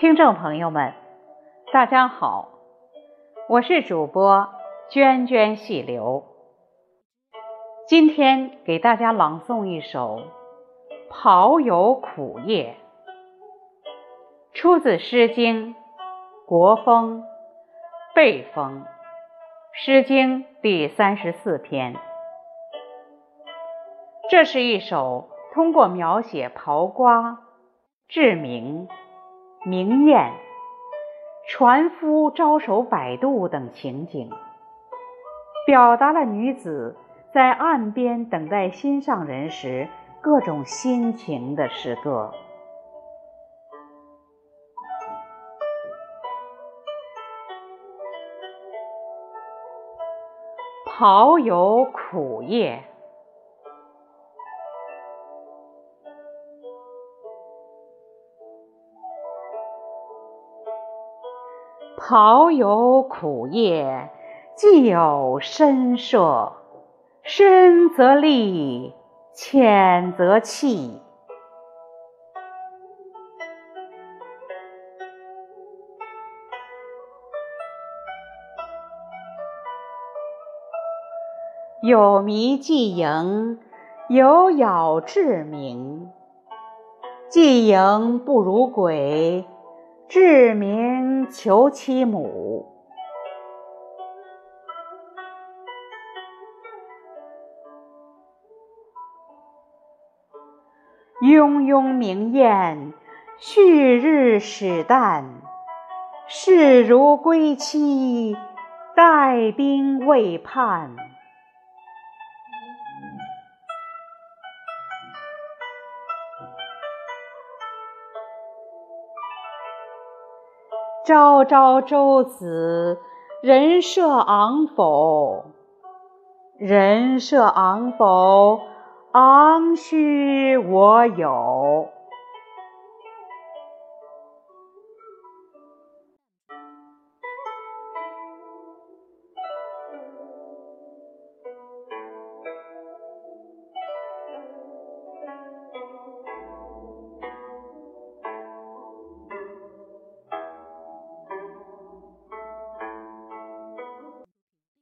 听众朋友们，大家好，我是主播涓涓细流。今天给大家朗诵一首《刨有苦叶》，出自《诗经·国风·背风》，《诗经》第三十四篇。这是一首通过描写刨瓜、治鸣。明艳，船夫招手摆渡等情景，表达了女子在岸边等待心上人时各种心情的诗歌。刨有苦叶。好有苦叶，既有深涉，深则利，浅则弃。有迷既盈，有咬至明。既盈不如鬼。志明求其母，雍雍明艳，旭日始旦。士如归期，待兵未判。朝朝舟子，人设昂否？人设昂否？昂须我有。